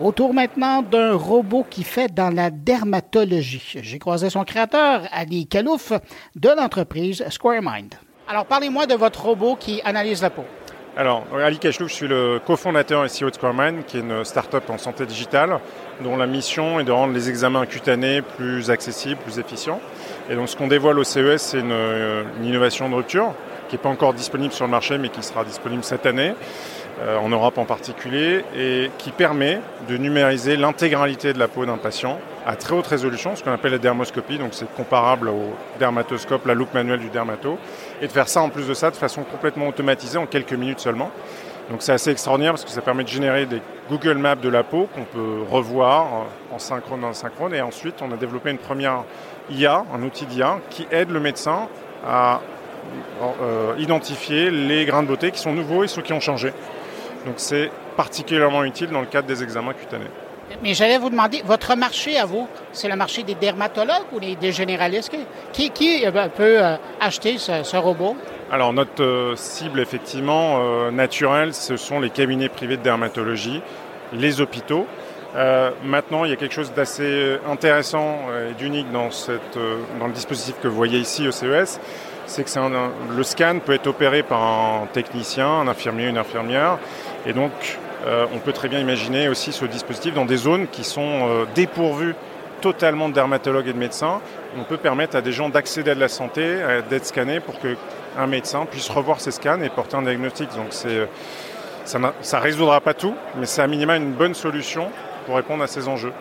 Autour maintenant d'un robot qui fait dans la dermatologie. J'ai croisé son créateur, Ali Kalouf, de l'entreprise SquareMind. Alors, parlez-moi de votre robot qui analyse la peau. Alors, Ali Kachlouf, je suis le cofondateur et CEO de SquareMind, qui est une start-up en santé digitale, dont la mission est de rendre les examens cutanés plus accessibles, plus efficients. Et donc, ce qu'on dévoile au CES, c'est une, une innovation de rupture qui n'est pas encore disponible sur le marché, mais qui sera disponible cette année. Euh, en Europe en particulier, et qui permet de numériser l'intégralité de la peau d'un patient à très haute résolution, ce qu'on appelle la dermoscopie, donc c'est comparable au dermatoscope, la loupe manuelle du dermato, et de faire ça en plus de ça de façon complètement automatisée en quelques minutes seulement. Donc c'est assez extraordinaire parce que ça permet de générer des Google Maps de la peau qu'on peut revoir en synchrone, en synchrone. Et ensuite, on a développé une première IA, un outil d'IA, qui aide le médecin à euh, identifier les grains de beauté qui sont nouveaux et ceux qui ont changé. Donc c'est particulièrement utile dans le cadre des examens cutanés. Mais j'allais vous demander, votre marché à vous, c'est le marché des dermatologues ou des, généralistes? Qui, qui euh, peut euh, acheter ce, robot? Alors notre euh, cible effectivement naturelle, ce sont les cabinets privés de dermatologie, les hôpitaux. Maintenant, il y a quelque chose d'assez intéressant et d'unique dans, le dispositif que vous voyez ici au CES, c'est que le scan peut être opéré par un technicien, un infirmier, une infirmière, et donc euh, on peut très bien imaginer aussi ce dispositif dans des zones qui sont euh, dépourvues totalement de dermatologues et de médecins. On peut permettre à des gens d'accéder à de la santé, d'être scannés pour qu'un médecin puisse revoir ses scans et porter un diagnostic. Donc ça ne résoudra pas tout, mais c'est à minima une bonne solution pour répondre à ces enjeux.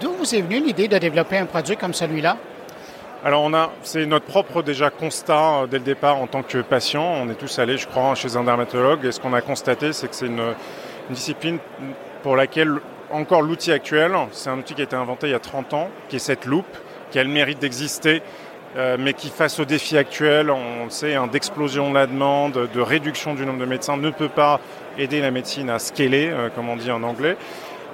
D'où vous est venue l'idée de développer un produit comme celui-là? Alors on a, c'est notre propre déjà constat euh, dès le départ en tant que patient. On est tous allés, je crois, chez un dermatologue et ce qu'on a constaté, c'est que c'est une, discipline pour laquelle encore l'outil actuel, c'est un outil qui a été inventé il y a 30 ans, qui est cette loupe, qui a le mérite d'exister, euh, mais qui face aux défis actuels, on sait, hein, d'explosion de la demande, de réduction du nombre de médecins, ne peut pas aider la médecine à scaler, euh, comme on dit en anglais.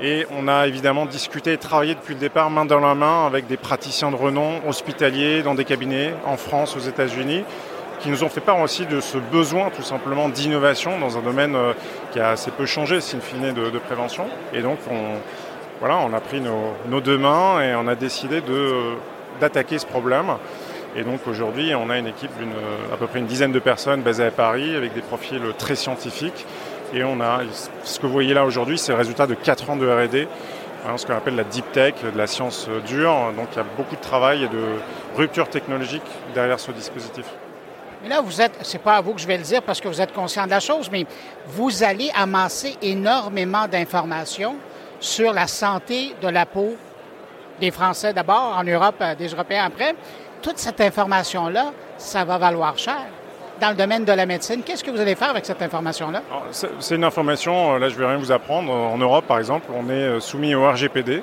Et on a évidemment discuté et travaillé depuis le départ main dans la main avec des praticiens de renom hospitaliers dans des cabinets en France, aux États-Unis, qui nous ont fait part aussi de ce besoin tout simplement d'innovation dans un domaine euh, qui a assez peu changé, sin fine, de, de prévention. Et donc on, voilà, on a pris nos, deux mains et on a décidé d'attaquer ce problème. Et donc aujourd'hui, on a une équipe d'une à peu près une dizaine de personnes basées à Paris avec des profils très scientifiques et on a, ce que vous voyez là aujourd'hui, c'est le résultat de 4 ans de RD, ce qu'on appelle la deep tech, de la science dure. Donc il y a beaucoup de travail et de rupture technologique derrière ce dispositif. Mais là, vous êtes, c'est pas à vous que je vais le dire parce que vous êtes conscient de la chose, mais vous allez amasser énormément d'informations sur la santé de la peau des Français d'abord, en Europe, euh, des Européens après. Toute cette information-là, ça va valoir cher dans le domaine de la médecine. Qu'est-ce que vous allez faire avec cette information-là? C'est une information, euh, là je ne vais rien vous apprendre. En Europe, par exemple, on est euh, soumis au RGPD,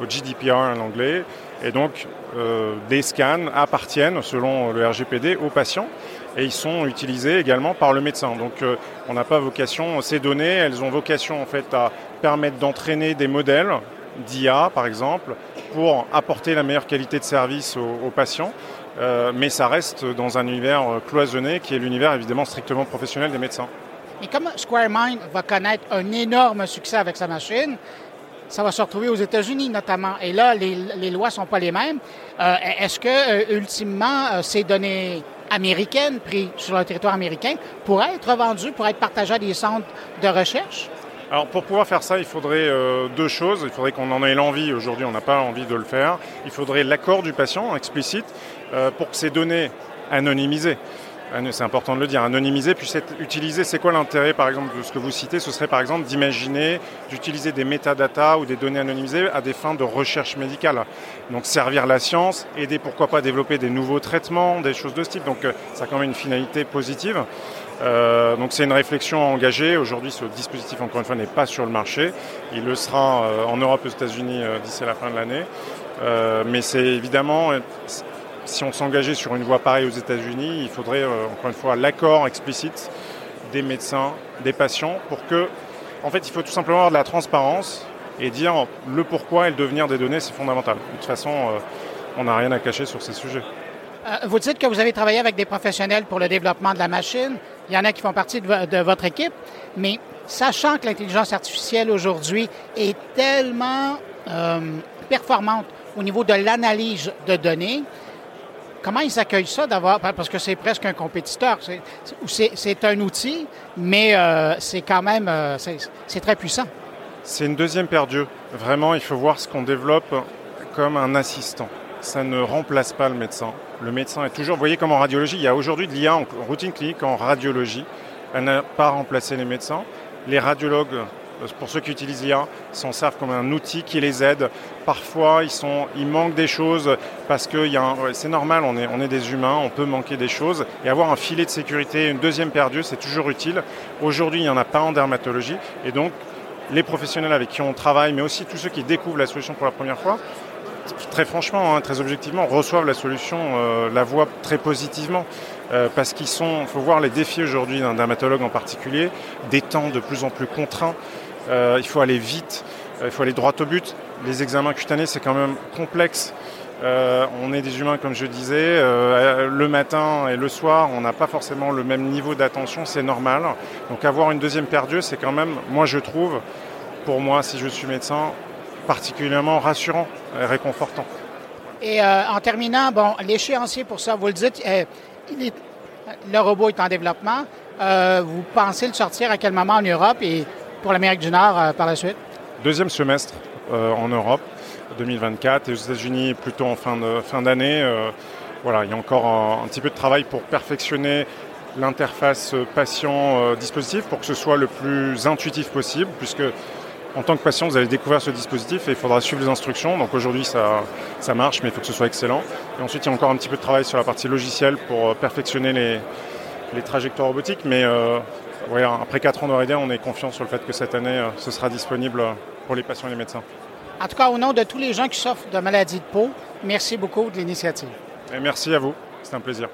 au GDPR en anglais, et donc euh, des scans appartiennent, selon le RGPD, aux patients et ils sont utilisés également par le médecin. Donc on n'a pas vocation, ces données, elles ont vocation en fait à permettre d'entraîner des modèles d'IA par exemple pour apporter la meilleure qualité de service aux patients euh, mais ça reste dans un univers euh, cloisonné qui est l'univers évidemment strictement professionnel des médecins. Et comme SquareMind va connaître un énorme succès avec sa machine, ça va se retrouver aux États-Unis notamment. Et là, les, lois ne sont pas les mêmes. Euh, est-ce que, ultimement, ces données américaines prises sur le territoire américain pourraient être vendues, pourraient être partagées à des centres de recherche? Alors pour pouvoir faire ça, il faudrait deux choses. Il faudrait qu'on en ait l'envie. Aujourd'hui, on n'a pas envie de le faire. Il faudrait l'accord du patient explicite. Euh, pour que ces données anonymisées, c'est important de le dire, anonymisées puissent être utilisées. C'est quoi l'intérêt, par exemple, de ce que vous citez? Ce serait, par exemple, d'imaginer d'utiliser des métadatas ou des données anonymisées à des fins de recherche médicale. Donc, servir la science, aider, pourquoi pas, développer des nouveaux traitements, des choses de ce type. Donc, euh, ça a quand même une finalité positive. Euh, donc c'est une réflexion engagée. Aujourd'hui, ce dispositif, encore une fois, n'est pas sur le marché. Il le sera en Europe, aux États-Unis d'ici la fin de l'année. mais c'est évidemment si on s'engageait sur une voie pareille aux États-Unis, il faudrait euh, encore une fois l'accord explicite des médecins, des patients, pour que, en fait, il faut tout simplement avoir de la transparence et dire le pourquoi et le devenir des données, c'est fondamental. De toute façon, euh, on n'a rien à cacher sur ces sujets. Euh, vous dites que vous avez travaillé avec des professionnels pour le développement de la machine. Il y en a qui font partie de, votre équipe, mais sachant que l'intelligence artificielle aujourd'hui est tellement euh, performante au niveau de l'analyse de données, comment ils accueillent ça d'avoir, parce que c'est presque un compétiteur, c'est un outil, mais euh, c'est quand même, euh, c'est très puissant. C'est une deuxième paire d'yeux. Vraiment, il faut voir ce qu'on développe comme un assistant. Ça ne remplace pas le médecin. Le médecin est toujours, vous voyez comme en radiologie, il y a aujourd'hui de l'IA en routine clinique en radiologie. Elle n'a pas remplacé les médecins. Les radiologues pour ceux qui utilisent l'IA, s'en servent comme un outil qui les aide. Parfois, ils, sont, manquent des choses parce que c'est normal, on est, on est des humains, on peut manquer des choses. Et avoir un filet de sécurité, une deuxième paire d'yeux, c'est toujours utile. Aujourd'hui, il n'y en a pas en dermatologie. Et donc, les professionnels avec qui on travaille, mais aussi tous ceux qui découvrent la solution pour la première fois, très franchement, hein, très objectivement, reçoivent la solution, euh, la voient très positivement. Euh, parce qu'ils sont, faut voir les défis aujourd'hui d'un dermatologue en particulier, des temps de plus en plus contraints. Euh, il faut aller vite, il faut aller droit au but. Les examens cutanés, c'est quand même complexe. on est des humains, comme je disais. le matin et le soir, on n'a pas forcément le même niveau d'attention, c'est normal. Donc avoir une deuxième paire c'est quand même, moi je trouve, pour moi, si je suis médecin, particulièrement rassurant et réconfortant. Et euh, en terminant, bon, l'échéancier pour ça, vous le dites, euh, le robot est en développement. Euh, vous pensez le sortir à quel moment en Europe et pour l'Amérique du Nord par la suite? Deuxième semestre en Europe, 2024, et aux États-Unis plutôt en fin, de, fin d'année. voilà, il y a encore un, un, petit peu de travail pour perfectionner l'interface patient-dispositif pour que ce soit le plus intuitif possible, puisque en tant que patient, vous allez découvrir ce dispositif et il faudra suivre les instructions. Donc aujourd'hui, ça, ça marche, mais il faut que ce soit excellent. Et ensuite, il y a encore un petit peu de travail sur la partie logicielle pour euh, perfectionner les, les trajectoires robotiques. Mais euh, après 4 ans de on est confiant sur le fait que cette année, euh, ce sera disponible pour les patients et les médecins. En tout cas, au nom de tous les gens qui souffrent de maladies de peau, merci beaucoup de l'initiative. Et merci à vous. C'est un plaisir.